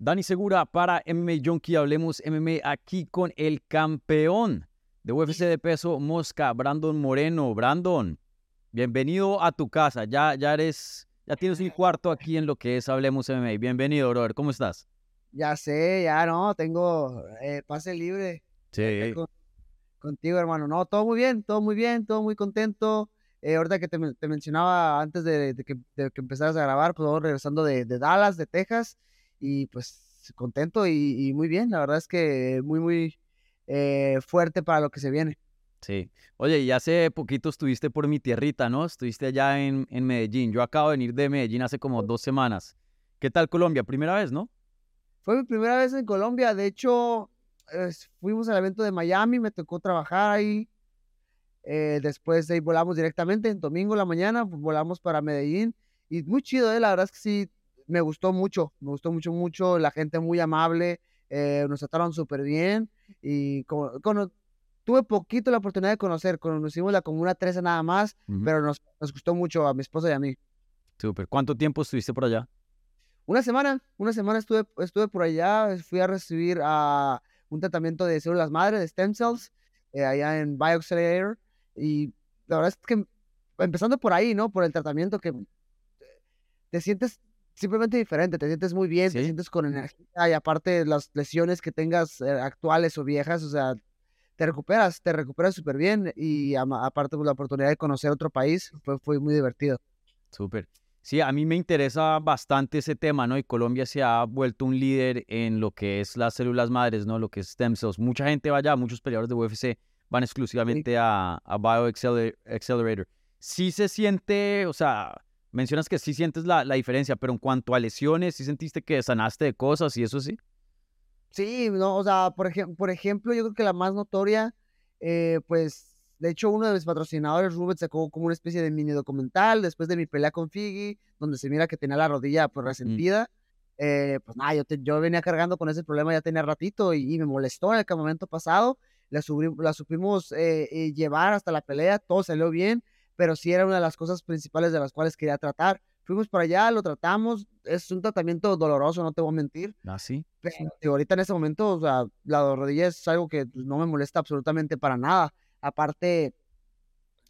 Dani Segura para MMA Junkie. Hablemos MMA aquí con el campeón de UFC de peso mosca, Brandon Moreno. Brandon, bienvenido a tu casa. Ya, ya eres, ya tienes un cuarto aquí en lo que es Hablemos MMA. Bienvenido, brother. ¿Cómo estás? Ya sé, ya no, tengo eh, pase libre. Sí. contigo, hermano. No, todo muy bien, todo muy bien, todo muy contento. Eh, ahorita que te, mencionaba antes de, que, empezaras a grabar, pues vamos regresando de, Dallas, de Texas, y pues contento y, muy bien. La verdad es que muy, muy eh, fuerte para lo que se viene. Sí. Oye, y hace poquito estuviste por mi tierrita, ¿no? Estuviste allá en, en Medellín. Yo acabo de venir de Medellín hace como dos semanas. ¿Qué tal Colombia? Primera vez, ¿no? Fue mi primera vez en Colombia. De hecho, fuimos al evento de Miami, me tocó trabajar ahí. Eh, después de ahí volamos directamente en domingo la mañana, volamos para Medellín. Y muy chido, eh, la verdad es que sí, me gustó mucho, me gustó mucho, mucho. La gente muy amable, eh, nos trataron súper bien. Y como, tuve poquito la oportunidad de conocer, conocimos la Comuna 13 nada más, pero nos, nos gustó mucho a mi esposa y a mí. Súper. ¿Cuánto tiempo estuviste por allá? Una semana, una semana estuve, estuve por allá, fui a recibir a un tratamiento de células madre, de stem cells, eh, allá en BioAccelerator. Y la verdad es que empezando por ahí, ¿no? Por el tratamiento que te sientes simplemente diferente, te sientes muy bien, te sientes con energía y aparte las lesiones que tengas eh, actuales o viejas, o sea, te recuperas, te recuperas súper bien y aparte pues, la oportunidad de conocer otro país fue, fue muy divertido. Súper. Sí, a mí me interesa bastante ese tema, ¿no? Y Colombia se ha vuelto un líder en lo que es las células madres, ¿no? Lo que es stem cells. Mucha gente va allá, muchos peleadores de UFC van exclusivamente a, a BioAccelerator. Sí se siente, o sea, mencionas que sí sientes la, la diferencia, pero en cuanto a lesiones, ¿sí sentiste que sanaste de cosas y eso sí? Sí, no, o sea, por, ejemplo, por ejemplo, yo creo que la más notoria, eh, pues de hecho, uno de mis patrocinadores, Rubens, sacó como una especie de mini documental después de mi pelea con Figgy, donde se mira que tenía la rodilla pues resentida. Eh, pues nada, yo, yo venía cargando con ese problema ya tenía ratito y, me molestó en el campamento pasado. La, la supimos eh, eh, llevar hasta la pelea, todo salió bien, pero sí era una de las cosas principales de las cuales quería tratar. Fuimos para allá, lo tratamos, es un tratamiento doloroso, no te voy a mentir. Ah, sí. Pero ahorita en ese momento, o sea, la rodilla es algo que pues, no me molesta absolutamente para nada. Aparte,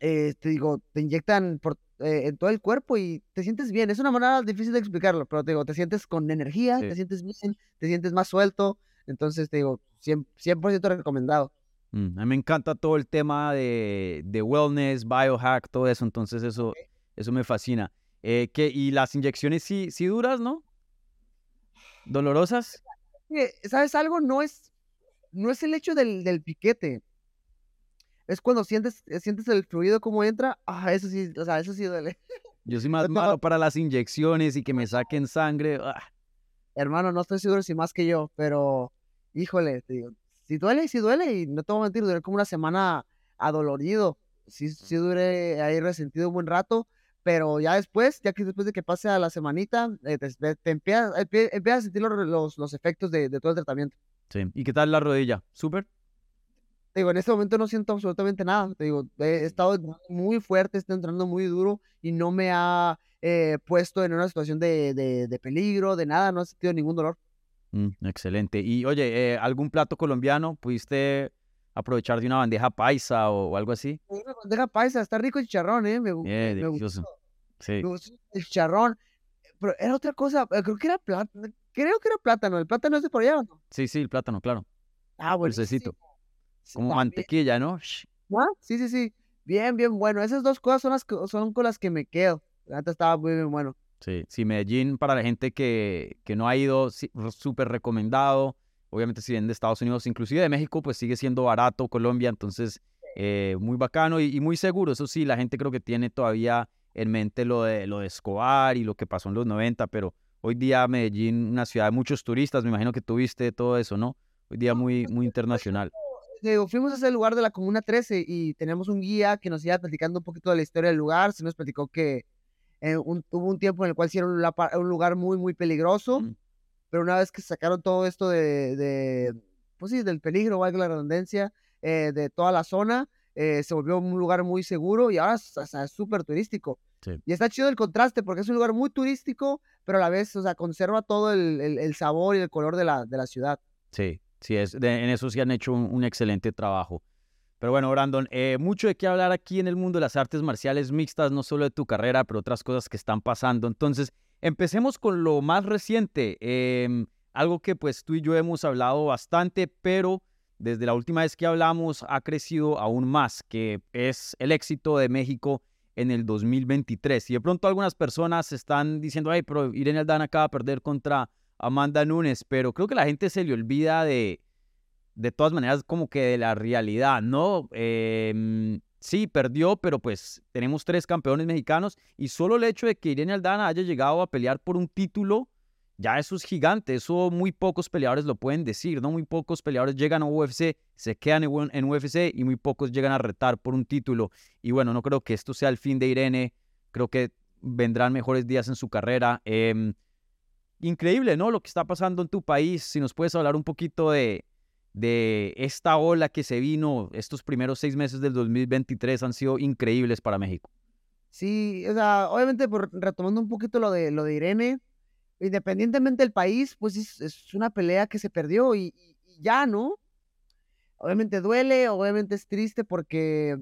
eh, te digo, te inyectan por, eh, en todo el cuerpo y te sientes bien. Es una manera difícil de explicarlo, pero te digo, te sientes con energía, te sientes bien, te sientes más suelto. Entonces, te digo, 100%, recomendado. Mm, a mí me encanta todo el tema de, de, wellness, biohack, todo eso. Entonces, eso, eso me fascina. Eh, ¿Y las inyecciones sí, sí duras, no? ¿Dolorosas? ¿Sabes algo? No es, no es el hecho del, del piquete es cuando sientes, eh, sientes el fluido como entra, ah, eso sí, o sea, eso sí duele. Yo soy más malo para las inyecciones y que me saquen sangre. Ah. Hermano, no estoy seguro si más que yo, pero híjole, te digo, si duele, si duele, y no te voy a mentir, duré como una semana adolorido. Sí, sí duré ahí resentido un buen rato, pero ya después, ya que después de que pase a la semanita, eh, te, te empiezas, a sentir los, los, efectos de, de todo el tratamiento. Sí, ¿y qué tal la rodilla? ¿Súper? digo, en este momento no siento absolutamente nada. Te digo, he estado muy fuerte, estoy entrando muy duro y no me ha eh, puesto en una situación de, de, peligro, de nada, no he sentido ningún dolor. Mm, excelente. Y oye, eh, ¿algún plato colombiano pudiste aprovechar de una bandeja paisa o, algo así? Una bandeja paisa, está rico el chicharrón, ¿eh? Me, eh, delicioso. Sí. Me gustó el chicharrón. Pero era otra cosa, creo que era plátano. Creo que era plátano. ¿El plátano es de por allá no? Sí, sí, el plátano, claro. Ah, bueno. Como mantequilla, ¿no? Sí, sí, sí. Bien, bien bueno. Esas dos cosas son, las son con las que me quedo. Antes estaba muy bien bueno. Sí, sí, Medellín para la gente que, que no ha ido, súper recomendado. Obviamente si vienen de Estados Unidos, inclusive de México, pues sigue siendo barato Colombia, entonces eh, muy bacano y, muy seguro. Eso sí, la gente creo que tiene todavía en mente lo de, lo de Escobar y lo que pasó en los 90, pero hoy día Medellín, una ciudad de muchos turistas, me imagino que tuviste todo eso, ¿no? Hoy día muy, muy internacional fuimos a ese lugar de la Comuna 13 y tenemos un guía que nos iba platicando un poquito de la historia del lugar. Se nos platicó que eh, hubo un tiempo en el cual hicieron un, lugar muy, muy peligroso, mm. pero una vez que sacaron todo esto de, pues sí, del peligro, valga la redundancia, eh, de toda la zona, eh, se volvió un lugar muy seguro y ahora es súper turístico. Y está chido el contraste porque es un lugar muy turístico, pero a la vez, o sea, conserva todo el, sabor y el color de la, de la ciudad. Sí, sí, es, en eso sí han hecho un, excelente trabajo. Pero bueno, Brandon, eh, mucho de qué hablar aquí en el mundo de las artes marciales mixtas, no solo de tu carrera, pero otras cosas que están pasando. Entonces, empecemos con lo más reciente, em, algo que pues tú y yo hemos hablado bastante, pero desde la última vez que hablamos ha crecido aún más, que es el éxito de México en el 2023. Y de pronto algunas personas están diciendo, ay, pero Irene Aldana acaba de perder contra Amanda Nunes, pero creo que la gente se le olvida de, de todas maneras, como que de la realidad, ¿no? Em, sí, perdió, pero pues tenemos tres campeones mexicanos y solo el hecho de que Irene Aldana haya llegado a pelear por un título, ya eso es gigante, eso muy pocos peleadores lo pueden decir, ¿no? Muy pocos peleadores llegan a UFC, se quedan en UFC y muy pocos llegan a retar por un título. Y bueno, no creo que esto sea el fin de Irene, creo que vendrán mejores días en su carrera. Em, increíble, ¿no? Lo que está pasando en tu país, si nos puedes hablar un poquito de, de esta ola que se vino, estos primeros seis meses del 2023 han sido increíbles para México. Sí, o sea, obviamente por, retomando un poquito lo de, lo de Irene, independientemente del país, pues es, una pelea que se perdió y, ya, ¿no? Obviamente duele, obviamente es triste porque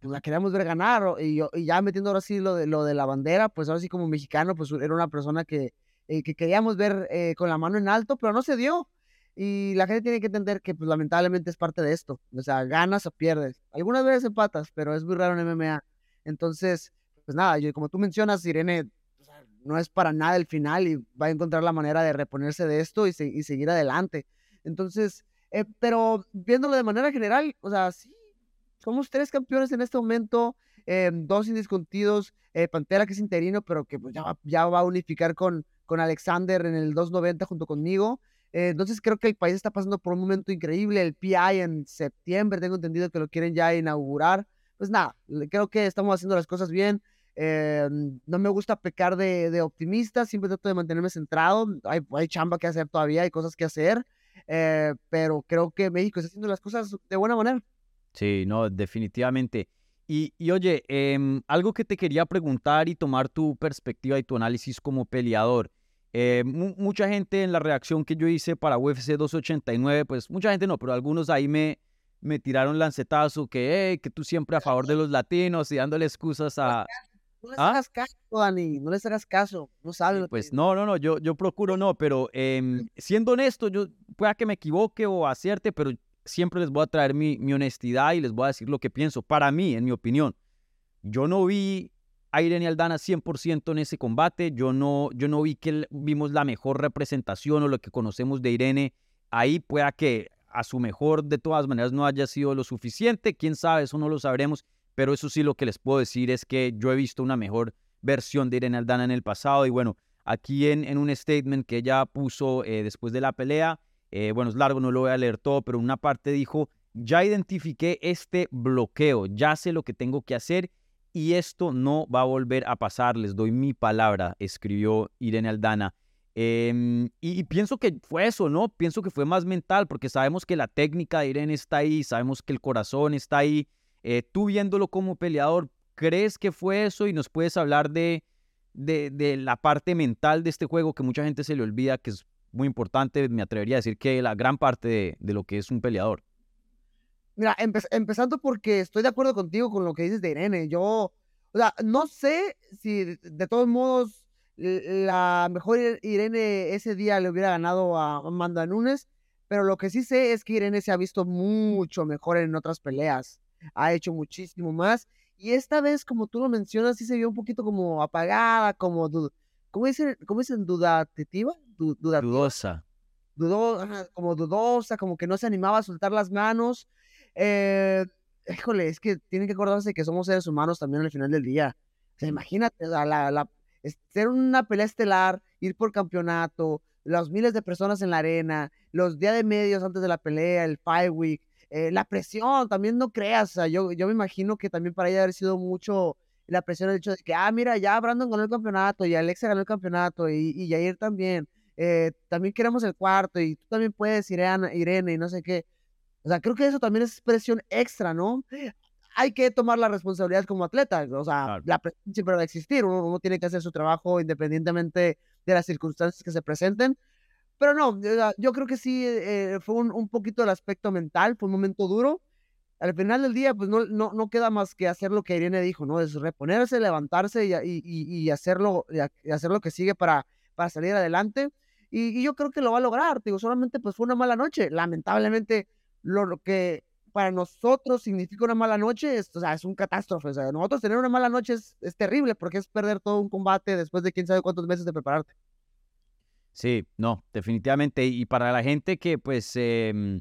pues, la queríamos ver ganar y, ya metiendo ahora sí lo de, lo de la bandera, pues ahora sí como mexicano, pues era una persona que, eh, que queríamos ver eh, con la mano en alto, pero no se dio. Y la gente tiene que entender que pues lamentablemente es parte de esto. O sea, ganas o pierdes. Algunas veces empatas, pero es muy raro en MMA. Entonces, pues nada, yo, como tú mencionas, Irene no es para nada el final y va a encontrar la manera de reponerse de esto y, seguir adelante. Entonces, eh, pero viéndolo de manera general, o sea, sí, somos tres campeones en este momento, eh, dos indiscutidos, eh, Pantera que es interino, pero que pues, ya, ya va a unificar con, con Alexander en el 290 junto conmigo. Entonces creo que el país está pasando por un momento increíble. El PI en septiembre, tengo entendido que lo quieren ya inaugurar. Pues nada, creo que estamos haciendo las cosas bien. Eh, no me gusta pecar de, optimista, siempre trato de mantenerme centrado. Hay, hay, chamba que hacer todavía, hay cosas que hacer, eh, pero creo que México está haciendo las cosas de buena manera. Sí, no, definitivamente. Y, oye, em, algo que te quería preguntar y tomar tu perspectiva y tu análisis como peleador. Eh, mucha gente en la reacción que yo hice para UFC 289, pues mucha gente no, pero algunos ahí me, me tiraron lancetazo que, que tú siempre a favor de los latinos y dándole excusas a, no les ¿Ah? hagas caso, Dani, no les hagas caso, no sabes. Pues no, no, no, yo, yo procuro no, pero em, siendo honesto, yo pueda que me equivoque o acierte, pero siempre les voy a traer mi, mi, honestidad y les voy a decir lo que pienso. Para mí, en mi opinión, yo no vi Irene Aldana 100% en ese combate, yo no, yo no vi que vimos la mejor representación o lo que conocemos de Irene. Ahí. Pueda que a su mejor de todas maneras no haya sido lo suficiente, quién sabe, eso no lo sabremos. Pero eso sí lo que les puedo decir es que yo he visto una mejor versión de Irene Aldana en el pasado. Y bueno, aquí en, en un statement que ella puso eh, después de la pelea, eh, bueno, es largo, no lo voy a leer todo, pero una parte dijo, ya identifiqué este bloqueo, ya sé lo que tengo que hacer y esto no va a volver a pasar, les doy mi palabra, escribió Irene Aldana. Em, y, pienso que fue eso, ¿no? Pienso que fue más mental, porque sabemos que la técnica de Irene está ahí, sabemos que el corazón está ahí, eh, tú viéndolo como peleador, ¿crees que fue eso? Y nos puedes hablar de, de, la parte mental de este juego que mucha gente se le olvida, que es muy importante, me atrevería a decir que la gran parte de, lo que es un peleador. Mira, empezando porque estoy de acuerdo contigo con lo que dices de Irene. Yo, o sea, no sé si de, todos modos la mejor Irene ese día le hubiera ganado a Amanda Nunes, pero lo que sí sé es que Irene se ha visto mucho mejor en otras peleas ha hecho muchísimo más. Y esta vez, como tú lo mencionas, sí se vio un poquito como apagada, como, ¿cómo dicen, cómo dicen dudativa? Dudosa. como dudosa, como que no se animaba a soltar las manos. Eh, híjole, es que tienen que acordarse que somos seres humanos también al final del día. O sea, imagínate, la, la, ser una pelea estelar, ir por campeonato, los miles de personas en la arena, los días de medios antes de la pelea, el Fight Week, eh, la presión, también no creas, o sea, yo, yo me imagino que también para ella haber sido mucho la presión el hecho de que, ah, mira, ya Brandon ganó el campeonato y Alexa ganó el campeonato y, y Jair también, eh, también queremos el cuarto y tú también puedes, Irene, Irene y no sé qué. O sea, creo que eso también es presión extra, ¿no? hay que tomar la responsabilidad como atleta, o sea, la presión siempre va a existir, uno, tiene que hacer su trabajo independientemente de las circunstancias que se presenten, pero no, yo creo que sí eh, fue un, un, poquito el aspecto mental, fue un momento duro. Al final del día, pues no, no, no queda más que hacer lo que Irene dijo, ¿no? Es reponerse, levantarse y, y, y hacerlo, y hacer lo que sigue para, para salir adelante. Y, yo creo que lo va a lograr, digo, solamente pues fue una mala noche. Lamentablemente, lo, que para nosotros significa una mala noche es, o sea, es un catástrofe. O sea, nosotros tener una mala noche es, es terrible porque es perder todo un combate después de quién sabe cuántos meses de prepararte. Sí, no, definitivamente. Y para la gente que pues em,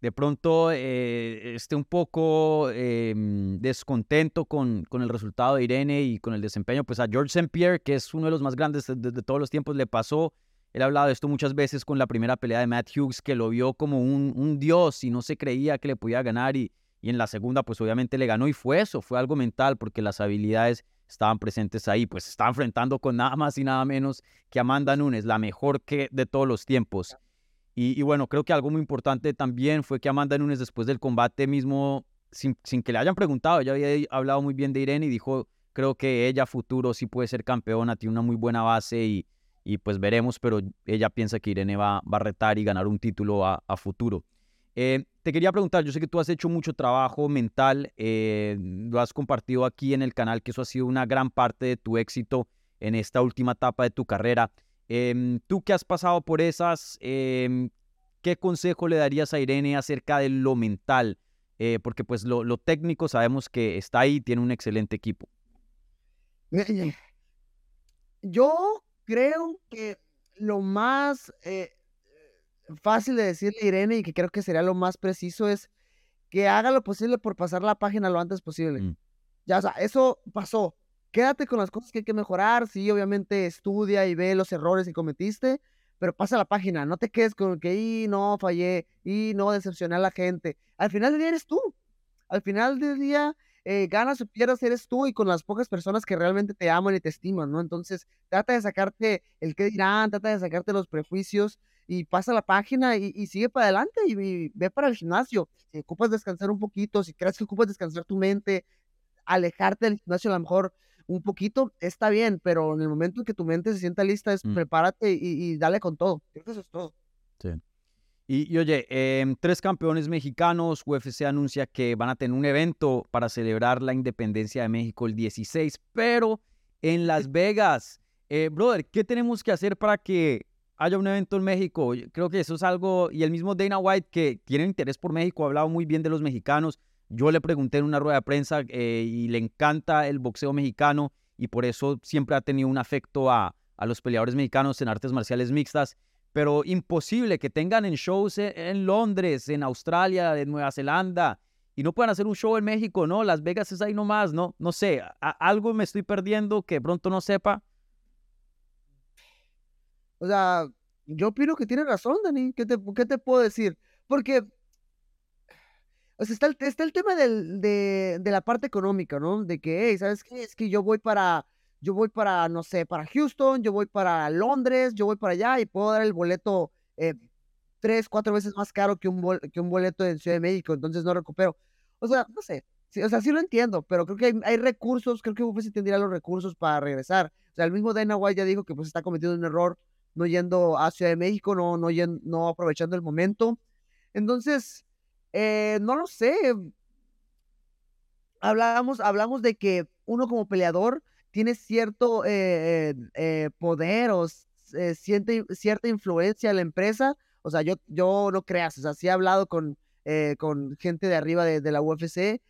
de pronto eh, esté un poco em, descontento con, con, el resultado de Irene y con el desempeño, pues a George St. Pierre, que es uno de los más grandes de, todos los tiempos, le pasó. Él ha hablado de esto muchas veces con la primera pelea de Matt Hughes, que lo vio como un, dios y no se creía que le podía ganar. Y, en la segunda, pues obviamente le ganó y fue eso, fue algo mental, porque las habilidades estaban presentes ahí, pues está enfrentando con nada más y nada menos que Amanda Nunes, la mejor que de todos los tiempos. Y, bueno, creo que algo muy importante también fue que Amanda Nunes después del combate mismo, sin, que le hayan preguntado, ya había hablado muy bien de Irene y dijo, creo que ella futuro sí puede ser campeona, tiene una muy buena base y, y pues veremos, pero ella piensa que Irene va, va a retar y ganar un título a, futuro. Eh, te quería preguntar, yo sé que tú has hecho mucho trabajo mental, eh, lo has compartido aquí en el canal, que eso ha sido una gran parte de tu éxito en esta última etapa de tu carrera. Em, tú que has pasado por esas, em, ¿qué consejo le darías a Irene acerca de lo mental? Eh, porque pues lo, lo, técnico sabemos que está ahí, tiene un excelente equipo. Yo creo que lo más fácil de decirle a Irene y que creo que sería lo más preciso es que haga lo posible por pasar la página lo antes posible. Mm. Ya, o sea, eso pasó. Quédate con las cosas que hay que mejorar. Sí, obviamente estudia y ve los errores que cometiste, pero pasa la página. No te quedes con que, y no, fallé, y no, decepcioné a la gente. Al final del día eres tú. Al final del día, eh, ganas o pierdas, eres tú y con las pocas personas que realmente te aman y te estiman, ¿no? Entonces, trata de sacarte el qué dirán, trata de sacarte los prejuicios y pasa la página y, sigue para adelante y, ve para el gimnasio. Si ocupas descansar un poquito, si crees que ocupas descansar tu mente, alejarte del gimnasio a lo mejor un poquito, está bien, pero en el momento en que tu mente se sienta lista, es mm. prepárate y, dale con todo. Creo que eso es todo. Sí. Y, oye, em, tres campeones mexicanos, UFC anuncia que van a tener un evento para celebrar la independencia de México el 16, pero en Las Vegas. Eh, brother, ¿qué tenemos que hacer para que haya un evento en México. Creo que eso es algo, y el mismo Dana White que tiene interés por México, ha hablado muy bien de los mexicanos. Yo le pregunté en una rueda de prensa eh, y le encanta el boxeo mexicano y por eso siempre ha tenido un afecto a, a los peleadores mexicanos en artes marciales mixtas. Pero imposible que tengan en shows e, en, Londres, en Australia, en Nueva Zelanda, y no puedan hacer un show en México, ¿no? Las Vegas es ahí nomás, ¿no? No sé, algo me estoy perdiendo que pronto no sepa. O sea, yo opino que tiene razón, Dani. ¿Qué te, puedo decir? Porque o sea, está, el, tema de, de, la parte económica, ¿no? De que, hey, ¿sabes qué? Es que yo voy para, yo voy para, no sé, para Houston, yo voy para Londres, yo voy para allá y puedo dar el boleto eh, tres, cuatro veces más caro que un, un boleto en Ciudad de México, entonces no recupero. O sea, no sé, o sea, sí lo entiendo, pero creo que hay, recursos, creo que UFC tendría los recursos para regresar. O sea, el mismo Dana White ya dijo que pues está cometiendo un error no yendo a Ciudad de México, no, no, no aprovechando el momento. Entonces, eh, no lo sé. Hablamos de que uno como peleador tiene cierto eh, eh, poder o siente cierta influencia en la empresa. O sea, yo, yo no creas, o sea, sí he hablado con, con gente de arriba de, de la UFC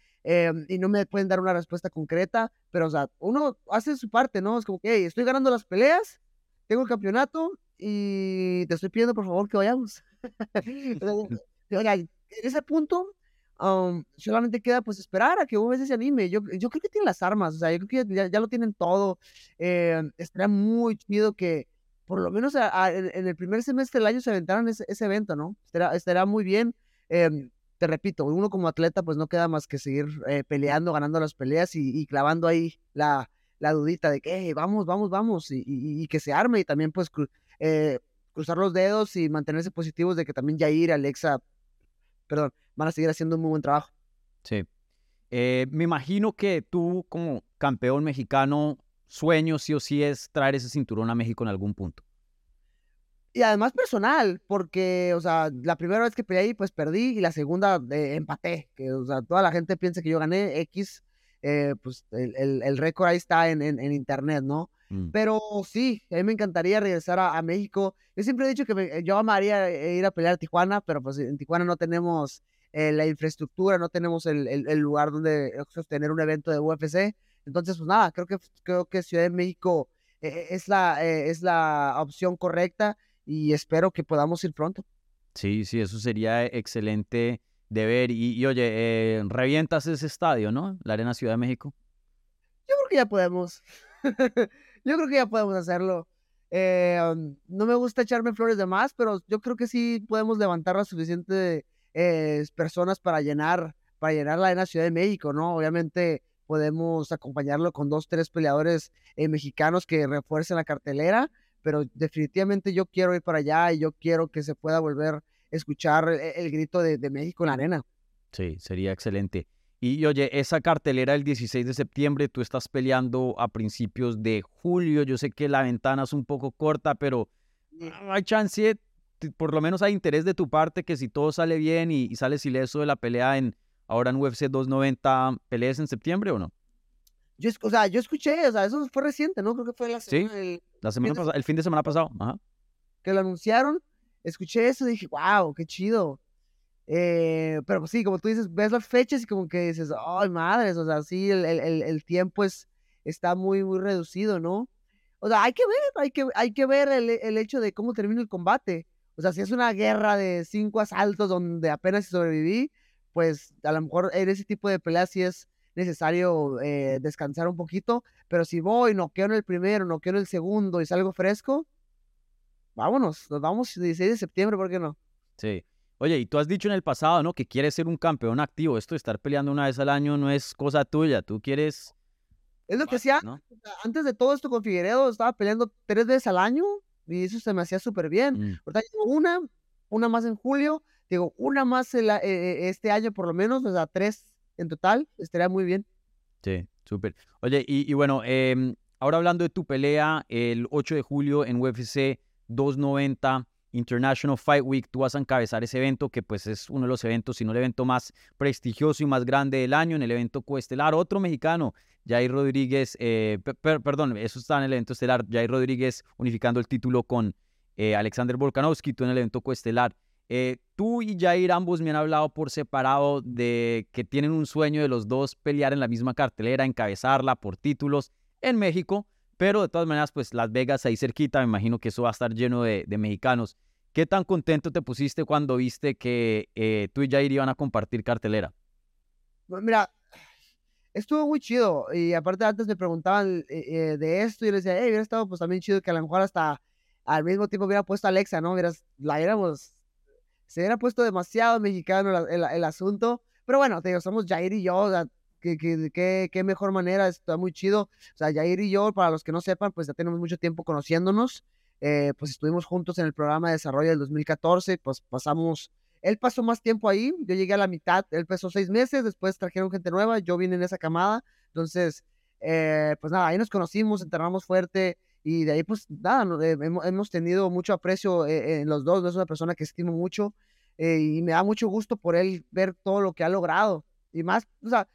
y no me pueden dar una respuesta concreta, pero, o sea, uno hace su parte, ¿no? Es como que, hey, estoy ganando las peleas, tengo el campeonato y te estoy pidiendo por favor que vayamos. en ese punto solamente queda pues esperar a que UFC se anime. Yo, yo creo que tiene las armas, o sea, yo creo que ya, lo tienen todo. Eh, estaría muy chido que por lo menos en, el primer semestre del año se aventaran ese, evento, ¿no? Estará, muy bien. Em, te repito, uno como atleta pues no queda más que seguir eh, peleando, ganando las peleas y, y clavando ahí la, la dudita de que vamos, vamos, vamos, y, que se arme y también pues eh, cruzar los dedos y mantenerse positivos de que también Jair, Alexa, perdón, van a seguir haciendo un muy buen trabajo. Sí. Eh, me imagino que tú como campeón mexicano, sueño sí o sí es traer ese cinturón a México en algún punto. Y además personal, porque, o sea, la primera vez que peleé ahí, pues perdí, y la segunda eh, empaté, que, o sea, toda la gente piensa que yo gané X, eh, pues el, el, récord ahí está en, en, internet, ¿no? Mm. Pero sí, a mí me encantaría regresar a, México. Yo siempre he dicho que yo amaría ir a pelear a Tijuana, pero pues en Tijuana no tenemos eh, la infraestructura, no tenemos el, el, lugar donde sostener un evento de UFC. Entonces, pues nada, creo que, creo que Ciudad de México es, la, es la opción correcta y espero que podamos ir pronto. Sí, sí, eso sería excelente de ver. Y, oye, eh, revientas ese estadio, ¿no? La Arena Ciudad de México. Yo creo que ya podemos. yo creo que ya podemos hacerlo. Eh, um, no me gusta echarme flores de más, pero yo creo que sí podemos levantar las suficientes eh, personas para llenar, para llenar la Arena Ciudad de México, ¿no? Obviamente podemos acompañarlo con dos, tres peleadores mexicanos que refuercen la cartelera pero definitivamente yo quiero ir para allá y yo quiero que se pueda volver a escuchar e, el, grito de, México en la arena. Sí, sería excelente. Y, oye, esa cartelera el 16 de septiembre, tú estás peleando a principios de julio. Yo sé que la ventana es un poco corta, pero hay chance, por lo menos hay interés de tu parte que si todo sale bien y, y sales ileso de la pelea en ahora en UFC 290, ¿pelees en septiembre o no? Yo, o sea, yo escuché, o sea, eso fue reciente, ¿no? Creo que fue la semana, sí, el, la semana pasada, el fin de semana pasado. Ajá. Que lo anunciaron, escuché eso y dije, wow, qué chido. Eh, pero pues sí, como tú dices, ves las fechas y como que dices, ay, madres, o sea, sí, el, el, el tiempo es, está muy, muy reducido, ¿no? O sea, hay que ver, hay que, hay que ver el, el hecho de cómo termina el combate. O sea, si es una guerra de cinco asaltos donde apenas sobreviví, pues a lo mejor en ese tipo de peleas sí es necesario eh, descansar un poquito, pero si voy, no quiero en el primero, no quiero en el segundo y salgo fresco, vámonos, nos vamos el 16 de septiembre, ¿por qué no? Sí. Oye, y tú has dicho en el pasado, ¿no? Que quieres ser un campeón activo. Esto de estar peleando una vez al año no es cosa tuya. Tú quieres. Es lo que hacía. Antes de todo esto con Figueredo, estaba peleando tres veces al año y eso se me hacía súper bien. Mm. una, una más en julio, digo, una más eh, eh, este año por lo menos, o sea, tres en total, estaría muy bien. Sí, súper. Oye, y, bueno, em, ahora hablando de tu pelea, el 8 de julio en UFC 290 International Fight Week, tú vas a encabezar ese evento que pues es uno de los eventos, si no el evento más prestigioso y más grande del año, en el evento coestelar, otro mexicano, Jair Rodríguez, eh, perdón, eso está en el evento estelar, Jair Rodríguez unificando el título con eh, Alexander Volkanovski, tú en el evento coestelar. Eh, tú y Jair ambos me han hablado por separado de que tienen un sueño de los dos pelear en la misma cartelera, encabezarla por títulos en México, pero de todas maneras, pues Las Vegas ahí cerquita, me imagino que eso va a estar lleno de, mexicanos. ¿Qué tan contento te pusiste cuando viste que eh, tú y Jair iban a compartir cartelera? Pues mira, estuvo muy chido. Y aparte antes me preguntaban eh, de esto y yo les decía, hey, hubiera estado pues también chido que a lo mejor hasta al mismo tiempo hubiera puesto a Alexa, ¿no? la éramos se hubiera puesto demasiado mexicano el, asunto. Pero bueno, te digo, somos Jair y yo, o sea, qué, mejor manera, está muy chido. O sea, Jair y yo, para los que no sepan, pues ya tenemos mucho tiempo conociéndonos. Eh, pues estuvimos juntos en el programa de desarrollo del 2014, pues pasamos, él pasó más tiempo ahí, yo llegué a la mitad, él pasó seis meses, después trajeron gente nueva, yo vine en esa camada, entonces, eh, pues nada, ahí nos conocimos, entrenamos fuerte, y de ahí, pues nada, eh, hemos, tenido mucho aprecio eh, en los dos. Es una persona que estimo mucho eh, y me da mucho gusto por él ver todo lo que ha logrado. Y más, o sea,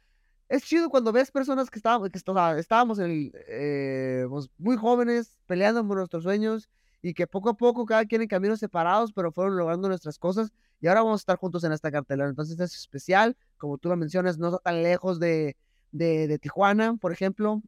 es chido cuando ves personas que estábamos, que, estábamos pues, muy jóvenes, peleando por nuestros sueños y que poco a poco cada quien en caminos separados, pero fueron logrando nuestras cosas y ahora vamos a estar juntos en esta cartelera. Entonces es especial, como tú lo mencionas, no está tan lejos de, de, de Tijuana, por ejemplo.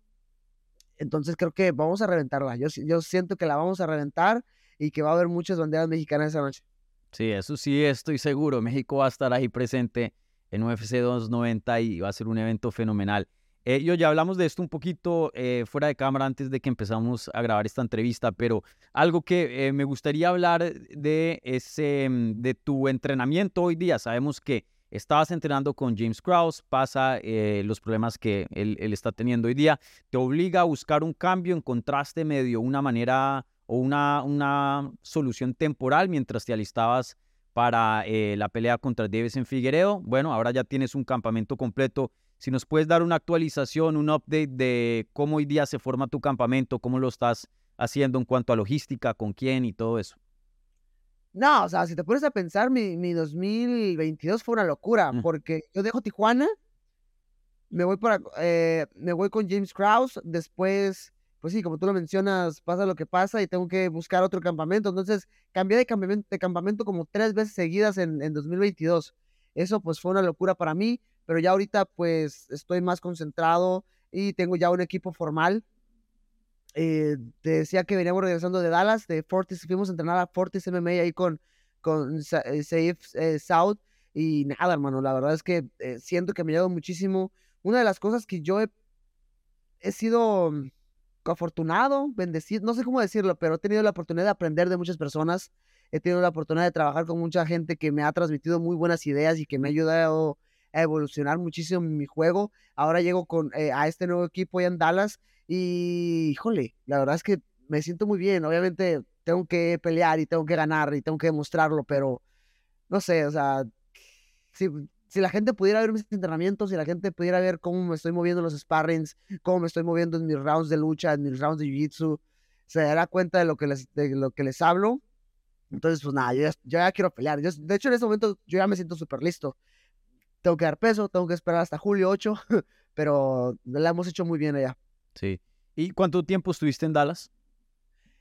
Entonces creo que vamos a reventarla. Yo, yo siento que la vamos a reventar y que va a haber muchas banderas mexicanas esa noche. Sí, eso sí estoy seguro. México va a estar ahí presente en UFC 290 y va a ser un evento fenomenal. Eh, yo ya hablamos de esto un poquito eh, fuera de cámara antes de que empezamos a grabar esta entrevista, pero algo que eh, me gustaría hablar de es em, de tu entrenamiento hoy día. Sabemos que estabas entrenando con James Krause, pasa los problemas que él, está teniendo hoy día, te obliga a buscar un cambio, encontraste medio una manera o una, una solución temporal mientras te alistabas para eh, la pelea contra en Figueredo. Bueno, ahora ya tienes un campamento completo si nos puedes dar una actualización, un update de cómo hoy día se forma tu campamento, cómo lo estás haciendo en cuanto a logística, con quién y todo eso. No, o sea, si te pones a pensar, mi, mi 2022 fue una locura, Mm. porque yo dejo Tijuana, me voy para, eh, me voy con James Krause, después, pues sí, como tú lo mencionas, pasa lo que pasa y tengo que buscar otro campamento. Entonces, cambié de campamento, de campamento como tres veces seguidas en, en 2022. Eso pues fue una locura para mí, pero ya ahorita pues estoy más concentrado y tengo ya un equipo formal. Eh, te decía que veníamos regresando de Dallas, de Fortis, fuimos a entrenar a Fortis MMA ahí con, con eh, Safe eh, South y nada, hermano, la verdad es que eh, siento que me ha ayudado muchísimo. Una de las cosas que yo he, he sido afortunado, bendecido, no sé cómo decirlo, pero he tenido la oportunidad de aprender de muchas personas, he tenido la oportunidad de trabajar con mucha gente que me ha transmitido muy buenas ideas y que me ha ayudado a evolucionar muchísimo mi juego. Ahora llego con, eh, a este nuevo equipo ya en Dallas y, híjole, la verdad es que me siento muy bien. Obviamente tengo que pelear y tengo que ganar y tengo que demostrarlo, pero no sé, o sea, si, si la gente pudiera ver mis entrenamientos, si la gente pudiera ver cómo me estoy moviendo en los sparrings, cómo me estoy moviendo en mis rounds de lucha, en mis rounds de jiu-jitsu, se dará cuenta de lo que les, de lo que les hablo. Entonces, pues nada, yo ya, yo ya quiero pelear. Yo- de hecho, en este momento yo ya me siento súper listo. Tengo que dar peso, tengo que esperar hasta julio 8, pero la hemos hecho muy bien allá. Sí. ¿Y cuánto tiempo estuviste en Dallas?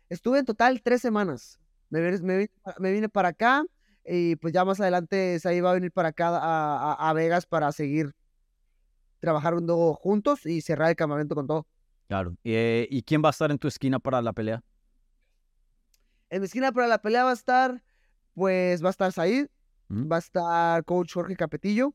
Estuve en total tres semanas. Me, me, me vine para acá y pues ya más adelante se iba a venir para acá a, a- a Vegas para seguir trabajando juntos y cerrar el campamento con todo. Claro. Eh, ¿Y quién va a estar en tu esquina para la pelea? En mi esquina para la pelea va a estar, pues va a estar Said, Ujú. va a estar coach Jorge Capetillo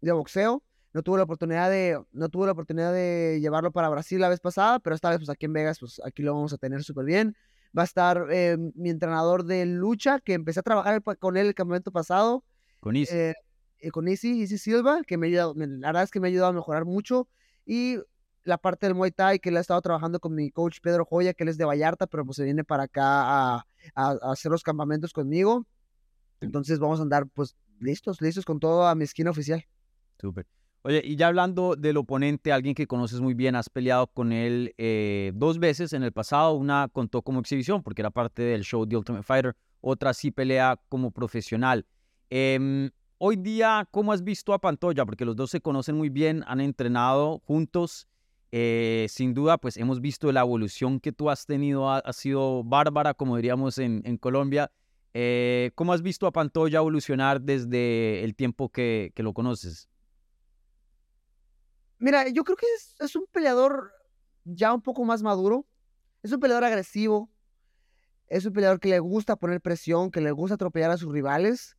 de boxeo. No tuve la oportunidad de, no tuve la oportunidad de llevarlo para Brasil la vez pasada, pero esta vez pues aquí en Vegas, pues aquí lo vamos a tener súper bien. Va a estar eh, mi entrenador de lucha, que empecé a trabajar el con él el campamento pasado, Con Is. eh, eh, con Easy, Easy Silva, que me ha ayudado, la verdad es que me ha ayudado a mejorar mucho. Y la parte del Muay Thai, que él ha estado trabajando con mi coach Pedro Joya, que él es de Vallarta, pero pues se viene para acá a, a- a hacer los campamentos conmigo. Entonces vamos a andar pues listos, listos con todo a mi esquina oficial. Súper. Oye, y ya hablando del oponente, alguien que conoces muy bien, has peleado con él eh, dos veces en el pasado. Una contó como exhibición porque era parte del show The Ultimate Fighter. Otra sí pelea como profesional. Em, hoy día, ¿cómo has visto a Pantoya? Porque los dos se conocen muy bien, han entrenado juntos. Eh, sin duda, pues hemos visto la evolución que tú has tenido, ha, sido bárbara, como diríamos en, Colombia. Eh, ¿Cómo has visto a Pantoya evolucionar desde el tiempo que lo conoces? Mira, yo creo que es, un peleador ya un poco más maduro. Es un peleador agresivo. Es un peleador que le gusta poner presión, que le gusta atropellar a sus rivales.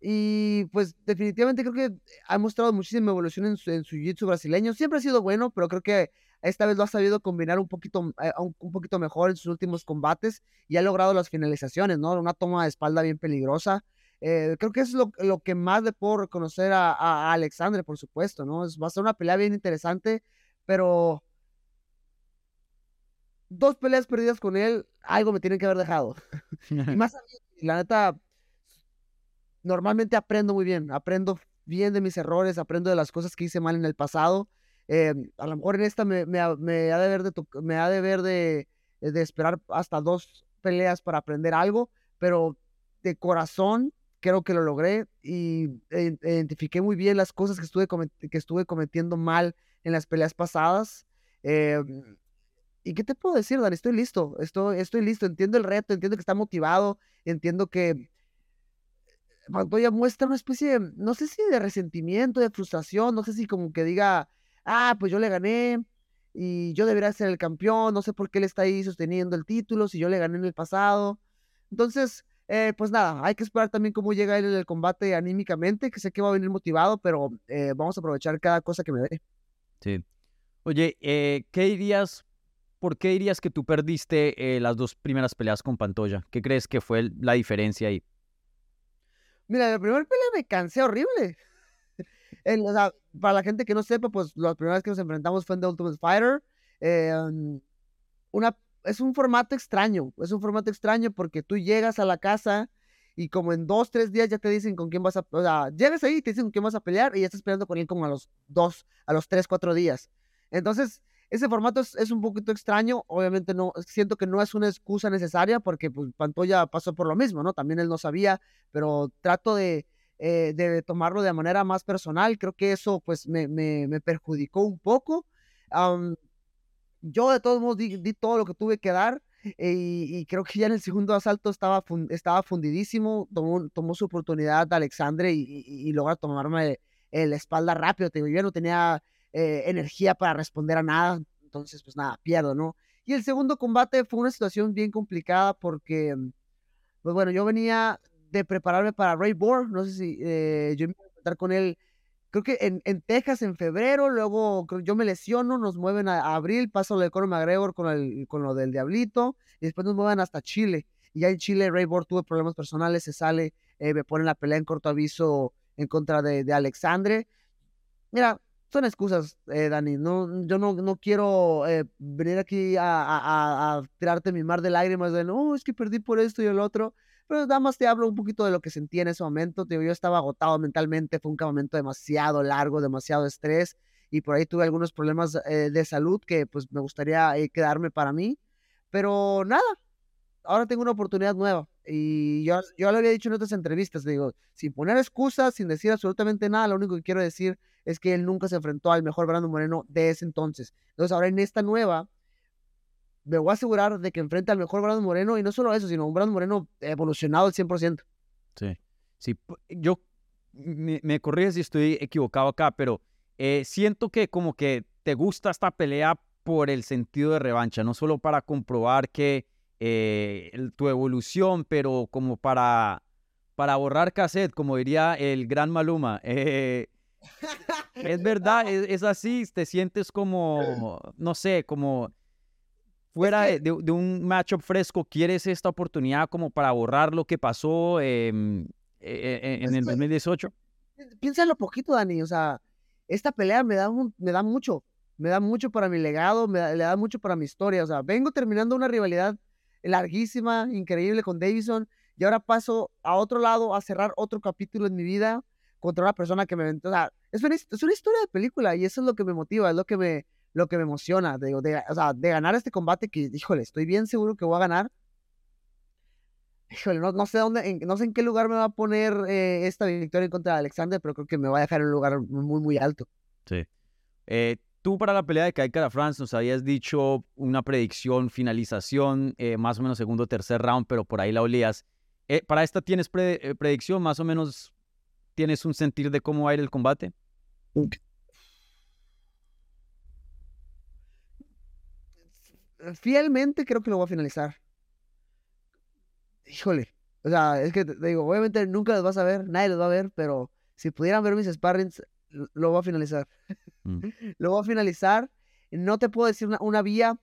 Y pues definitivamente creo que ha mostrado muchísima evolución en su, jiu-jitsu brasileño. Siempre ha sido bueno, pero creo que esta vez lo ha sabido combinar un poquito, eh, un poquito mejor en sus últimos combates y ha logrado las finalizaciones, ¿no? Una toma de espalda bien peligrosa. Eh, creo que es lo, lo que más le puedo reconocer a, a, Alexandre, por supuesto, ¿no? Es, va a ser una pelea bien interesante, pero dos peleas perdidas con él, algo me tienen que haber dejado. y más a mí, la neta, normalmente aprendo muy bien, aprendo bien de mis errores, aprendo de las cosas que hice mal en el pasado. Eh, a lo mejor en esta me, me, ha, me ha de ver, de, me ha de, ver de, de esperar hasta dos peleas para aprender algo, pero de corazón creo que lo logré y identifiqué muy bien las cosas que estuve, que estuve cometiendo mal en las peleas pasadas. Eh, ¿Y qué te puedo decir, Dan? Estoy listo, estoy, estoy listo, entiendo el reto, entiendo que está motivado, entiendo que Montoya muestra una especie, de, no sé si de resentimiento, de frustración, no sé si como que diga, ah, pues yo le gané y yo debería ser el campeón, no sé por qué él está ahí sosteniendo el título, si yo le gané en el pasado. Entonces, eh, pues nada, hay que esperar también cómo llega él en el combate anímicamente, que sé que va a venir motivado, pero eh, vamos a aprovechar cada cosa que me dé. Sí. Oye, eh, ¿qué dirías, por qué dirías que tú perdiste las dos primeras peleas con Pantoya? ¿Qué crees que fue la diferencia ahí? Mira, la primera pelea me cansé horrible. El, o sea, para la gente que no sepa, pues las primeras que nos enfrentamos fue en The Ultimate Fighter. Eh, una, es un formato extraño, es un formato extraño porque tú llegas a la casa y como en dos, tres días ya te dicen con quién vas a, o sea, llegas ahí te dicen con quién vas a pelear y ya estás peleando con él como a los dos, a los tres, cuatro días. Entonces, ese formato es, un poquito extraño, obviamente no, siento que no es una excusa necesaria porque pues, Pantoya pasó por lo mismo, ¿no? También él no sabía, pero trato de, eh, de tomarlo de manera más personal, creo que eso pues me, me, perjudicó un poco. Yo de todos modos di, todo lo que tuve que dar eh, y, creo que ya en el segundo asalto estaba, estaba fundidísimo, tomó, tomó su oportunidad Alexandre y, y, y logra tomarme la espalda rápido, te yo no tenía eh, energía para responder a nada, entonces pues nada, pierdo, ¿no? Y el segundo combate fue una situación bien complicada porque, pues bueno, yo venía de prepararme para Ray Bohr, no sé si eh, yo iba a enfrentar con él, creo que en, en, Texas en febrero, luego yo me lesiono, nos mueven a, abril, paso lo de Conor McGregor con, el, con lo del Diablito, y después nos mueven hasta Chile. Y ya en Chile Ray Bohr tuvo problemas personales, se sale, eh, me ponen la pelea en corto aviso en contra de, de Alexandre. Mira, son excusas, eh, Dani. No, yo no, no quiero eh, venir aquí a, a, tirarte mi mar de lágrimas de, no, es que perdí por esto y el otro. Pero nada más te hablo un poquito de lo que sentí en ese momento. yo estaba agotado mentalmente, fue un momento demasiado largo, demasiado estrés y por ahí tuve algunos problemas eh, de salud que pues me gustaría quedarme para mí. Pero nada, ahora tengo una oportunidad nueva. Y yo, yo lo había dicho en otras entrevistas, digo, sin poner excusas, sin decir absolutamente nada, lo único que quiero decir es que él nunca se enfrentó al mejor Brandon Moreno de ese entonces. Entonces ahora en esta nueva, me voy a asegurar de que enfrente al mejor Brandon Moreno y no solo eso, sino un Brandon Moreno evolucionado al 100%. Sí, sí, yo me, me si estoy equivocado acá, pero eh, siento que como que te gusta esta pelea por el sentido de revancha, no solo para comprobar que eh, tu evolución, pero como para, para borrar cassette, como diría el gran Maluma. Eh, es verdad, es, así, te sientes como, no sé, como fuera de, un matchup fresco, quieres esta oportunidad como para borrar lo que pasó em, e, e, en, el 2018. Piénsalo poquito, Dani, o sea, esta pelea me da, me da mucho, me da mucho para mi legado, me da, le da mucho para mi historia, o sea, vengo terminando una rivalidad larguísima, increíble con Davison, y ahora paso a otro lado a cerrar otro capítulo en mi vida contra una persona que me... O sea, es una, es una historia de película y eso es lo que me motiva, es lo que me, lo que me emociona, de, de, o sea, de ganar este combate que, híjole, estoy bien seguro que voy a ganar. Híjole, no, no sé dónde, en, no sé en qué lugar me va a poner eh, esta victoria en contra de Alexander, pero creo que me va a dejar en un lugar muy, muy alto. Sí. Eh, tú para la pelea de Kai Cara France nos habías dicho una predicción, finalización, eh, más o menos segundo tercer round, pero por ahí la olías. ¿Para esta tienes predicción más o menos ¿Tienes un sentir de cómo va a ir el combate? Fielmente creo que lo voy a finalizar. Híjole. O sea, es que te digo, obviamente nunca los vas a ver, nadie los va a ver, pero si pudieran ver mis sparrings, lo voy a finalizar. Mm. lo voy a finalizar. No te puedo decir una, vía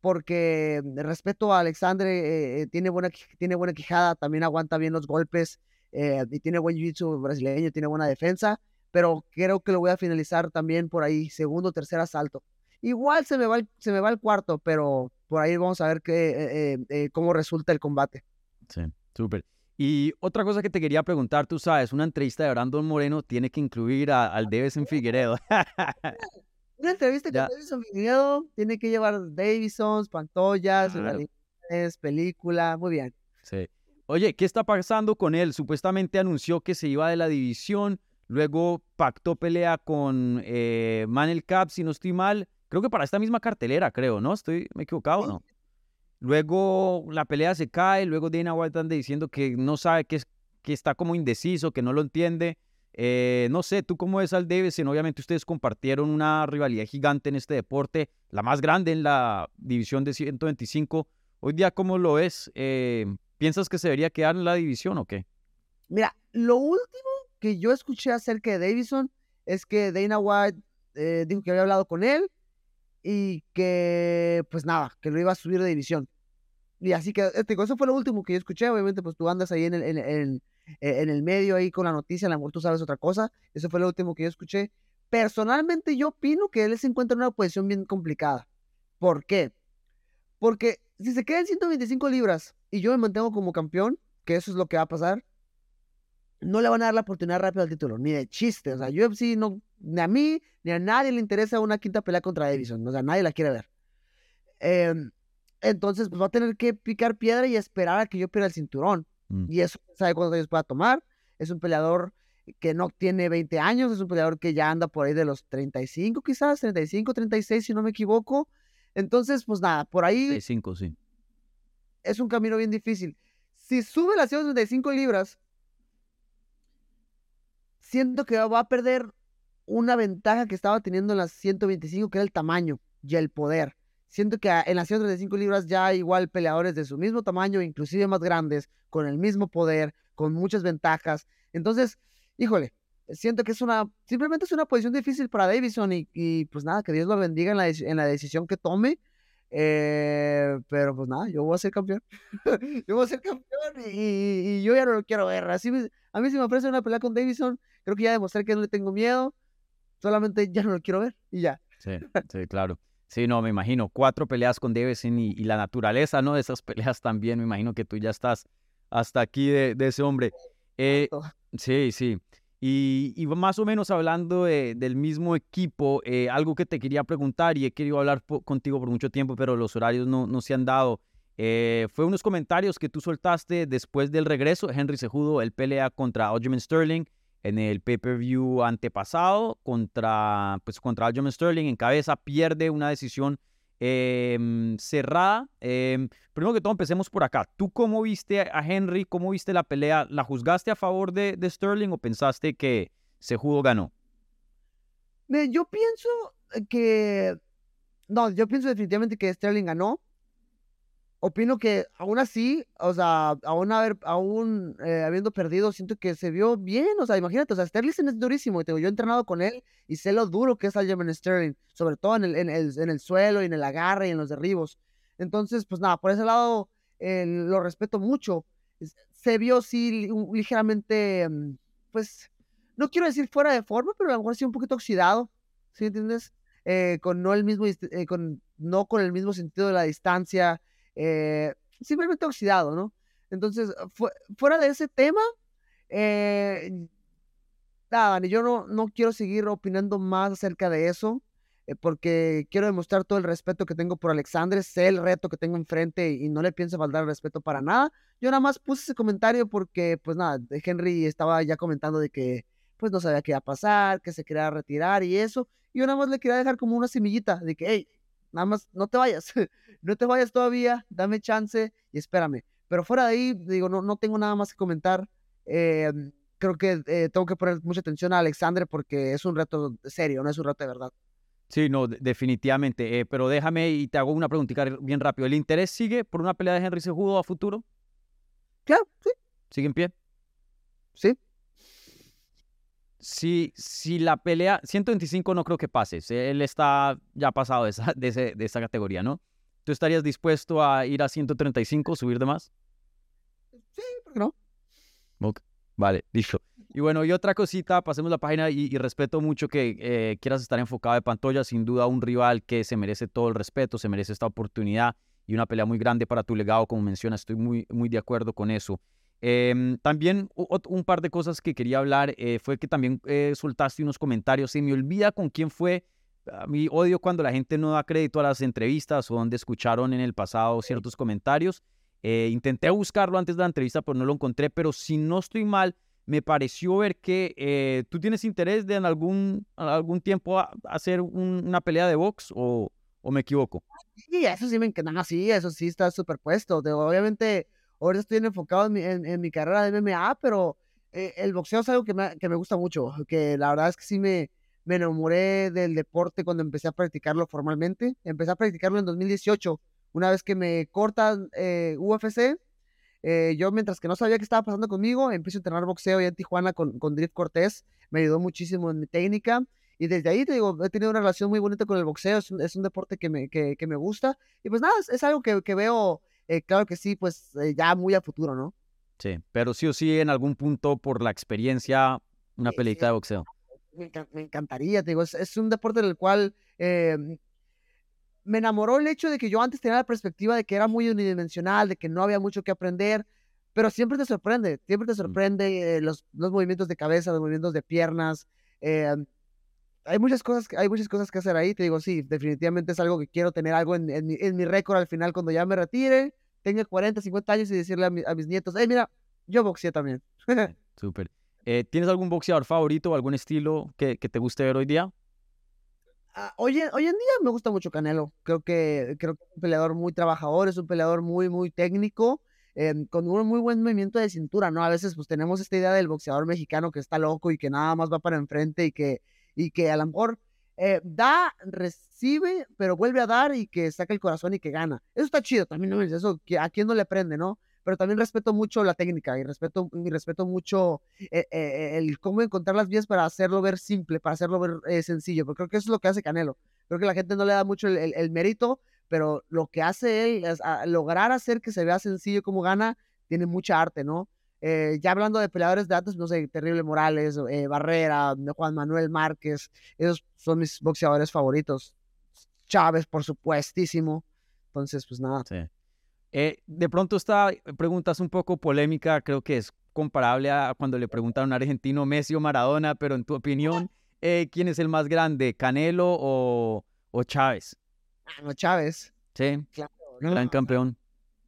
porque respeto a Alexandre, eh, eh, tiene, buena, tiene buena quijada, también aguanta bien los golpes. Eh, y tiene buen jiu-jitsu brasileño, tiene buena defensa, pero creo que lo voy a finalizar también por ahí, segundo, tercer asalto. Igual se me va el, se me va el cuarto, pero por ahí vamos a ver qué, eh, eh, cómo resulta el combate. Sí, súper. Y otra cosa que te quería preguntar, tú sabes, una entrevista de Brandon Moreno tiene que incluir a, al Davison Figueredo. una entrevista con Davison Figueredo tiene que llevar Davison, Pantollas, película, muy bien. Sí. Oye, ¿qué está pasando con él? Supuestamente anunció que se iba de la división, luego pactó pelea con eh, Manel Cap, si no estoy mal. Creo que para esta misma cartelera, creo, ¿no? Estoy, me he equivocado, ¿no? Luego la pelea se cae, luego Dana White anda diciendo que no sabe, que, es, que está como indeciso, que no lo entiende. Eh, no sé, ¿tú cómo ves al Davison? Obviamente ustedes compartieron una rivalidad gigante en este deporte, la más grande en la división de 125. Hoy día, ¿cómo lo ves? Eh, ¿Piensas que se debería quedar en la división o qué? Mira, lo último que yo escuché acerca de Davison es que Dana White eh, dijo que había hablado con él y que, pues nada, que lo iba a subir de división. Y así que, este, eso fue lo último que yo escuché. Obviamente, pues tú andas ahí en el, en, en, en el medio, ahí con la noticia, a lo mejor tú sabes otra cosa. Eso fue lo último que yo escuché. Personalmente, yo opino que él se encuentra en una posición bien complicada. ¿Por qué? Porque si se queda en 125 libras y yo me mantengo como campeón, que eso es lo que va a pasar, no le van a dar la oportunidad rápida al título, ni de chiste. O sea, UFC no, ni a mí, ni a nadie le interesa una quinta pelea contra Davison. O sea, nadie la quiere ver. Em, entonces, pues va a tener que picar piedra y esperar a que yo pierda el cinturón. Mm. Y eso sabe cuántos años pueda tomar. Es un peleador que no tiene 20 años, es un peleador que ya anda por ahí de los 35 quizás, 35, 36 si no me equivoco. Entonces, pues nada, por ahí 5, sí. es un camino bien difícil. Si sube las 135 libras, siento que va a perder una ventaja que estaba teniendo en las 125, que era el tamaño y el poder. Siento que en las 135 libras ya hay igual peleadores de su mismo tamaño, inclusive más grandes, con el mismo poder, con muchas ventajas. Entonces, híjole, siento que es una, simplemente es una posición difícil para Davison y, y, pues nada, que Dios lo bendiga en la, en la decisión que tome. Eh, pero pues nada, yo voy a ser campeón. yo voy a ser campeón y, y- y yo ya no lo quiero ver. Así me- a mí si me ofrece una pelea con Davison, creo que ya demostré que no le tengo miedo. Solamente ya no lo quiero ver y ya. Sí, sí, claro. Sí, no, me imagino. Cuatro peleas con Davison y, y la naturaleza, ¿no? De esas peleas también, me imagino que tú ya estás hasta aquí de, de ese hombre. Eh, sí, sí. Y, más o menos hablando de- del mismo equipo, eh, algo que te quería preguntar y he querido hablar po- contigo por mucho tiempo, pero los horarios no, no se han dado. eh, fue unos comentarios que tú soltaste después del regreso Henry Cejudo, el pelea contra Aljamain Sterling en el pay-per-view antepasado contra, pues, contra Aljamain Sterling en cabeza, pierde una decisión em, cerrada. Em, primero que todo, empecemos por acá. ¿Tú cómo viste a Henry? ¿Cómo viste la pelea? ¿La juzgaste a favor de, de Sterling o pensaste que Cejudo ganó? Yo pienso que. No, yo pienso definitivamente que Sterling ganó. Opino que aún así, o sea, aún, haber, aún eh, habiendo perdido, siento que se vio bien. O sea, imagínate, o sea, Sterling es durísimo. y te yo he entrenado con él y sé lo duro que es Aljamain Sterling, sobre todo en el, en, el, en el suelo y en el agarre y en los derribos. Entonces, pues nada, por ese lado eh, lo respeto mucho. Se vio, sí, ligeramente, mm, pues, no quiero decir fuera de forma, pero a lo mejor sí un poquito oxidado, ¿sí entiendes? Eh, con no el mismo, dist- eh, con, no con el mismo sentido de la distancia, eh, simplemente oxidado, ¿no? Entonces, fu- fuera de ese tema, eh, nada, yo no, no quiero seguir opinando más acerca de eso, eh, porque quiero demostrar todo el respeto que tengo por Alexandre, sé el reto que tengo enfrente y no le pienso faltar el respeto para nada. Yo nada más puse ese comentario porque, pues nada, Henry estaba ya comentando de que, pues no sabía qué iba a pasar, que se quería retirar y eso. Y yo nada más le quería dejar como una semillita de que, hey, nada más, no te vayas, no te vayas todavía, dame chance y espérame. Pero fuera de ahí, digo, no, no tengo nada más que comentar. Eh, creo que eh, tengo que poner mucha atención a Alexandre porque es un reto serio, no es un reto de verdad. Sí, no, de- definitivamente. eh, pero déjame y te hago una preguntita bien rápido. ¿El interés sigue por una pelea de Henry Cejudo a futuro? Claro, sí, ¿Sigue en pie? sí. Si, si la pelea, 125 no creo que pase, se- él está ya pasado de esa, de, ese- de esa categoría, ¿no? ¿Tú estarías dispuesto a ir a 135, subir de más? Sí, ¿por qué no? Ok, Vale, listo. Y bueno, y otra cosita, pasemos la página y, y respeto mucho que eh, quieras estar enfocado de pantalla, sin duda un rival que se merece todo el respeto, se merece esta oportunidad y una pelea muy grande para tu legado, como mencionas, estoy muy, muy de acuerdo con eso. Em, también un par de cosas que quería hablar eh, fue que también eh, soltaste unos comentarios, se me olvida con quién fue, a mí odio cuando la gente no da crédito a las entrevistas o donde escucharon en el pasado ciertos comentarios. Eh, intenté buscarlo antes de la entrevista, pero no lo encontré, pero si no estoy mal, me pareció ver que tú tienes interés de en algún, algún tiempo a- hacer un- una pelea de box o, o me equivoco. Sí, eso sí me encanta, sí, eso sí está superpuesto. Obviamente, ahora estoy enfocado en mi, en, en mi carrera de MMA, pero eh, el boxeo es algo que me, que me gusta mucho, que la verdad es que sí me, me enamoré del deporte cuando empecé a practicarlo formalmente. Empecé a practicarlo en 2018, una vez que me cortan eh, UFC. eh, yo, mientras que no sabía qué estaba pasando conmigo, empecé a entrenar boxeo allá en Tijuana con, con Drift Cortés. Me ayudó muchísimo en mi técnica. Y desde ahí, te digo, he tenido una relación muy bonita con el boxeo. Es un, es un deporte que me, que, que me gusta. Y pues nada, es, es algo que, que veo, eh, claro que sí, pues eh, ya muy a futuro, ¿no? Sí, pero sí o sí en algún punto por la experiencia, una Sí, peleita sí. de boxeo. Me, me encantaría, te digo, es, es un deporte en el cual eh, me enamoró el hecho de que yo antes tenía la perspectiva de que era muy unidimensional, de que no había mucho que aprender, pero siempre te sorprende, siempre te Mm. sorprende los, los movimientos de cabeza, los movimientos de piernas. Hay muchas cosas, que- hay muchas cosas que hacer ahí. Te digo, sí, definitivamente es algo que quiero tener algo en, en mi, en mi récord al final cuando ya me retire, tenga 40, 50 años y decirle a, mi- a mis nietos, hey, mira, yo boxeé también. Súper. Eh, ¿Tienes algún boxeador favorito o algún estilo que, que te guste ver hoy día? Ah, hoy, en- hoy en día me gusta mucho Canelo. Creo que, creo que es un peleador muy trabajador, es un peleador muy, muy técnico, em, con un muy buen movimiento de cintura, ¿no? A veces pues tenemos esta idea del boxeador mexicano que está loco y que nada más va para enfrente y que, y que a lo mejor eh, da, recibe, pero vuelve a dar y que saca el corazón y que gana. Eso está chido, también no eso a quién no le prende, ¿no? Pero también respeto mucho la técnica y respeto, y respeto mucho eh, eh, el cómo encontrar las vías para hacerlo ver simple, para hacerlo ver sencillo, porque creo que eso es lo que hace Canelo. Creo que la gente no le da mucho el, mérito, pero lo que hace él es lograr hacer que se vea sencillo como gana, tiene mucha arte, ¿no? Eh, ya hablando de peleadores de antes, no sé, Terrible Morales, eh, Barrera, Juan Manuel Márquez, esos son mis boxeadores favoritos. Chávez, por supuestísimo. Entonces, pues nada. Sí. Eh, de pronto esta pregunta es un poco polémica, creo que es comparable a cuando le preguntaron a un argentino Messi o Maradona, pero en tu opinión, ¿quién es el más grande, Canelo o, o Chávez? Ah, no, Chávez. Sí, Claro, gran no. campeón.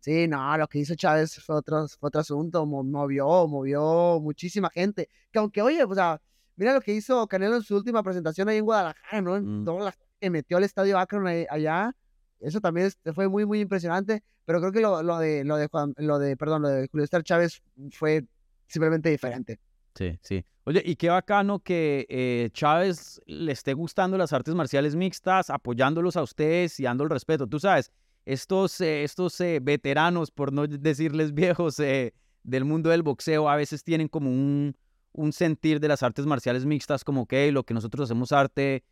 Sí, no, lo que hizo Chávez fue otro, fue otro asunto, mo- movió, movió muchísima gente. Que aunque, oye, o sea, mira lo que hizo Canelo en su última presentación ahí en Guadalajara, ¿no? Mm. Toda la que metió al estadio Akron ahí- allá, eso también es- fue muy, muy impresionante. Pero creo que lo, lo de, lo de Juan, lo de, perdón, lo de Julio César Chávez fue simplemente diferente. Sí, sí. Oye, y qué bacano que eh, Chávez le esté gustando las artes marciales mixtas, apoyándolos a ustedes y dando el respeto. Tú sabes, estos, eh, estos eh, veteranos, por no decirles viejos, eh, del mundo del boxeo, a veces tienen como un, un sentir de las artes marciales mixtas, como que lo que nosotros hacemos arte,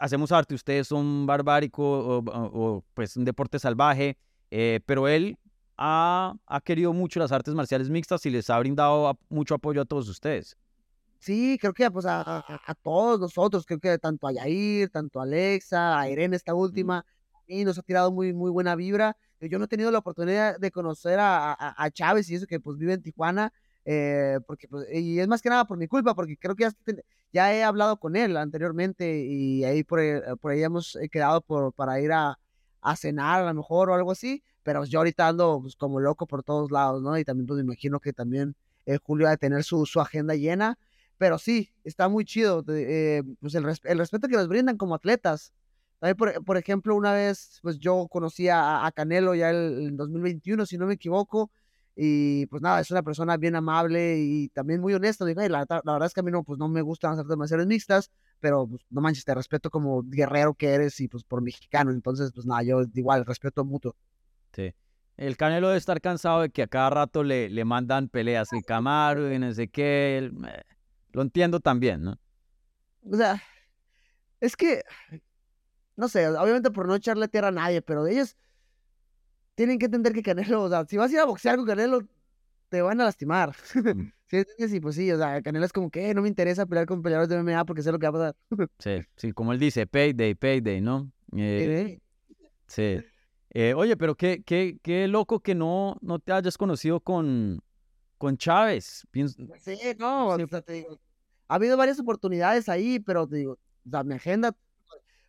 hacemos arte, ustedes son barbárico o, o- o, pues un deporte salvaje, pero él ha, ha querido mucho las artes marciales mixtas y les ha brindado a- mucho apoyo a todos ustedes. Sí, creo que pues a, a- a todos nosotros, creo que tanto a Yair, tanto a Alexa, a Irene esta última, y nos ha tirado muy, muy buena vibra. Eh, Yo no he tenido la oportunidad de conocer a, a- a Chávez y eso que pues vive en Tijuana, eh, porque pues, y es más que nada por mi culpa, porque creo que ya, ya he hablado con él anteriormente y ahí por, ahí- por ahí hemos eh, quedado por, para ir a, a cenar a lo mejor o algo así, pero yo ahorita ando pues, como loco por todos lados, ¿no? Y también pues me imagino que también eh, Julio ha de tener su, su agenda llena pero sí, está muy chido, eh, pues el respeto que nos brindan como atletas. También, por, por ejemplo, una vez, pues yo conocí a, a Canelo ya el, en 2021, si no me equivoco, y pues nada, es una persona bien amable y también muy honesta. Digo, "Ay, la, la verdad es que a mí no, pues no me gustan las artes marciales mixtas, pero pues, no manches, te respeto como guerrero que eres y pues por mexicano. Entonces, pues nada, yo igual, respeto mutuo. Sí. El Canelo debe estar cansado de que a cada rato le, le mandan peleas, que Camaro y no sé qué. eh, lo entiendo también, ¿no? O sea, es que, no sé, obviamente por no echarle tierra a nadie, pero ellos tienen que entender que Canelo, o sea, si vas a ir a boxear con Canelo, te van a lastimar. Mm. ¿Sí pues sí, o sea, Canelo es como que "Eh, no me interesa pelear con peleadores de MMA porque sé lo que va a pasar. Sí, sí, como él dice, payday, payday, ¿no? Eh, sí. Eh, oye, pero qué, qué, qué loco que no, no te hayas conocido con, con Chávez. Pienso- Sí, no, Sí. o sea, te digo, ha habido varias oportunidades ahí, pero te digo, o sea, mi agenda,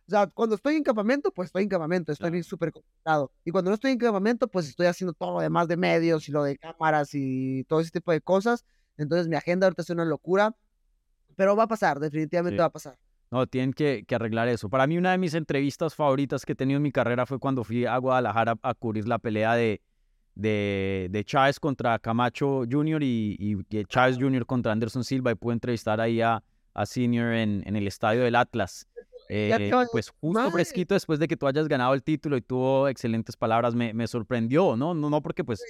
o sea, cuando estoy en campamento, pues estoy en campamento, estoy Claro. bien súper complicado. Y cuando no estoy en campamento, pues estoy haciendo todo lo demás de medios y lo de cámaras y todo ese tipo de cosas. Entonces mi agenda ahorita es una locura, pero va a pasar, definitivamente Sí. va a pasar. No, tienen que, que arreglar eso. Para mí, una de mis entrevistas favoritas que he tenido en mi carrera fue cuando fui a Guadalajara a cubrir la pelea de, de, de Chávez contra Camacho Jr. y, y Chávez Jr. contra Anderson Silva y pude entrevistar ahí a, a Senior en, en el estadio del Atlas. Eh, pues justo madre. fresquito después de que tú hayas ganado el título y tuvo excelentes palabras, me, me sorprendió, ¿no? No, no porque pues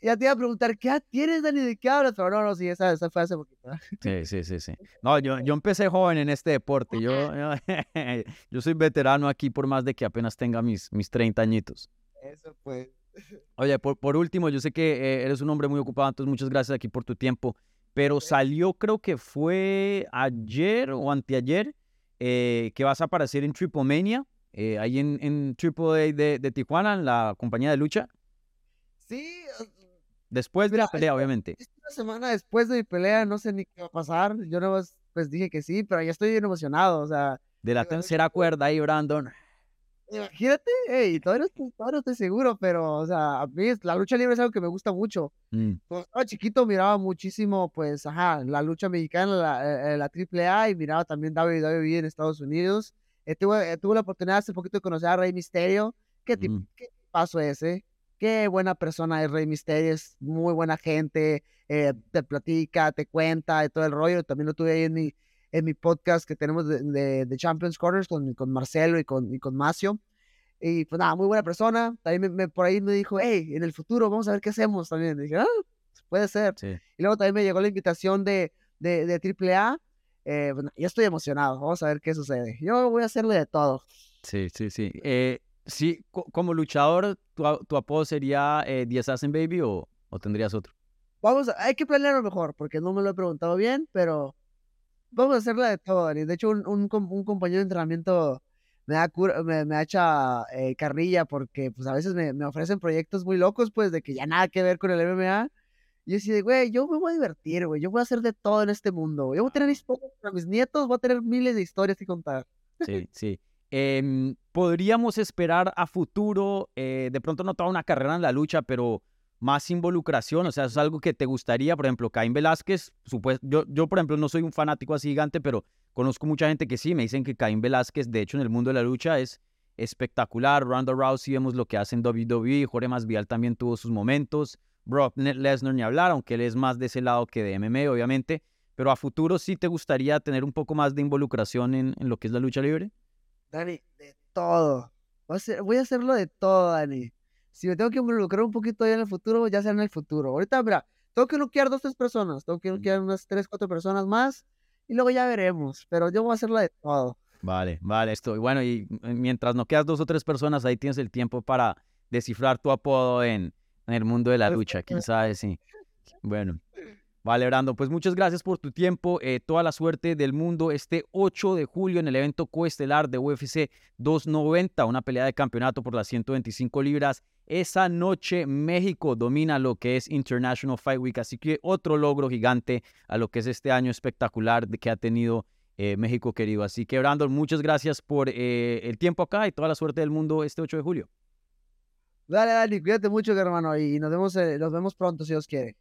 Ya te iba a preguntar, ¿qué edad tienes, Dani? ¿De qué hablas? Pero no, no, sí, esa, esa fue hace poquito. Sí, sí, sí, sí. No, yo, yo empecé joven en este deporte. Yo, yo, yo soy veterano aquí por más de que apenas tenga mis, mis 30 añitos. Eso fue. Oye, por, por último, yo sé que eh, eres un hombre muy ocupado, entonces muchas gracias aquí por tu tiempo. Pero salió, creo que fue ayer o anteayer, eh, que vas a aparecer en Tripomania, eh, ahí en, en Triple A de, de Tijuana, en la compañía de lucha. Sí, Después de la pelea, obviamente. Una semana después de mi pelea, no sé ni qué va a pasar. Yo no pues dije que sí, pero ya estoy bien emocionado. O sea, De la tercera cuerda ahí, Brandon. Imagínate, hey, todavía no, estoy, todavía no estoy seguro, pero, o sea, a mí la lucha libre es algo que me gusta mucho. Mm, Cuando estaba chiquito miraba muchísimo, pues, ajá, la lucha mexicana, la, eh, la AAA, y miraba también WWE en Estados Unidos. Eh, tuve, eh, tuve la oportunidad hace poquito de conocer a Rey Misterio. ¿Qué, Mm. qué paso ese? Qué buena persona es Rey Misterio, es muy buena gente, eh, te platica, te cuenta y todo el rollo. También lo tuve ahí en mi, en mi podcast que tenemos de, de- de Champions Corners con, con Marcelo y con, y con Macio. Y pues nada, muy buena persona. También me- me- por ahí me dijo, hey, en el futuro vamos a ver qué hacemos también. Y dije, ah, puede ser. sí. Y luego también me llegó la invitación de, de, de AAA. Eh, bueno, ya estoy emocionado. Vamos a ver qué sucede. Yo voy a hacerle de todo. Sí, sí, sí. Eh, sí, co- como luchador, ¿tu, tu apodo sería eh, The Assassin Baby o, o tendrías otro? Vamos, a- hay que planearlo mejor, porque no me lo he preguntado bien, pero vamos a hacerla de todo. Dani. De hecho, un, un, un compañero de entrenamiento me da, cura- me, me echa eh, carrilla porque pues a veces me, me ofrecen proyectos muy locos, pues de que ya nada que ver con el MMA. Y yo así de, güey, yo me voy a divertir, güey. Yo voy a hacer de todo en este mundo. güey. Yo voy a tener historias para mis nietos, voy a tener miles de historias que contar. Sí, sí. Em, Podríamos esperar a futuro, eh, de pronto no toda una carrera en la lucha, pero más involucración, o sea, es algo que te gustaría, por ejemplo, Caín Velázquez, supues- yo, yo, por ejemplo, no soy un fanático así gigante, pero conozco mucha gente que sí, me dicen que Caín Velázquez, de hecho, en el mundo de la lucha es espectacular, Ronda Rousey vemos lo que hace en WWE, Jorge Masvidal también tuvo sus momentos, Brock Lesnar ni hablar, aunque él es más de ese lado que de MMA, obviamente, pero a futuro sí te gustaría tener un poco más de involucración en, en lo que es la lucha libre. Dani, de todo. Voy a hacerlo de todo, Dani. Si me tengo que involucrar un poquito ya en el futuro, ya sea en el futuro. Ahorita, mira, tengo que noquear dos, tres personas. Tengo que noquear unas tres, cuatro personas más. Y luego ya veremos. Pero yo voy a hacerlo de todo. Vale, vale, esto. Y bueno, y eh, mientras no quedas dos o tres personas, ahí tienes el tiempo para descifrar tu apodo en, en el mundo de la lucha, quién sabe, sí. Bueno, vale, Brando, pues muchas gracias por tu tiempo, eh, toda la suerte del mundo este 8 de julio en el evento coestelar de UFC 290, una pelea de campeonato por las 125 libras. Esa noche México domina lo que es International Fight Week, así que otro logro gigante a lo que es este año espectacular que ha tenido eh, México querido. Así que, Brandon, muchas gracias por eh, el tiempo acá y toda la suerte del mundo este 8 de julio. Dale, Dani, cuídate mucho, hermano. Y nos vemos, nos vemos pronto, si Dios quiere.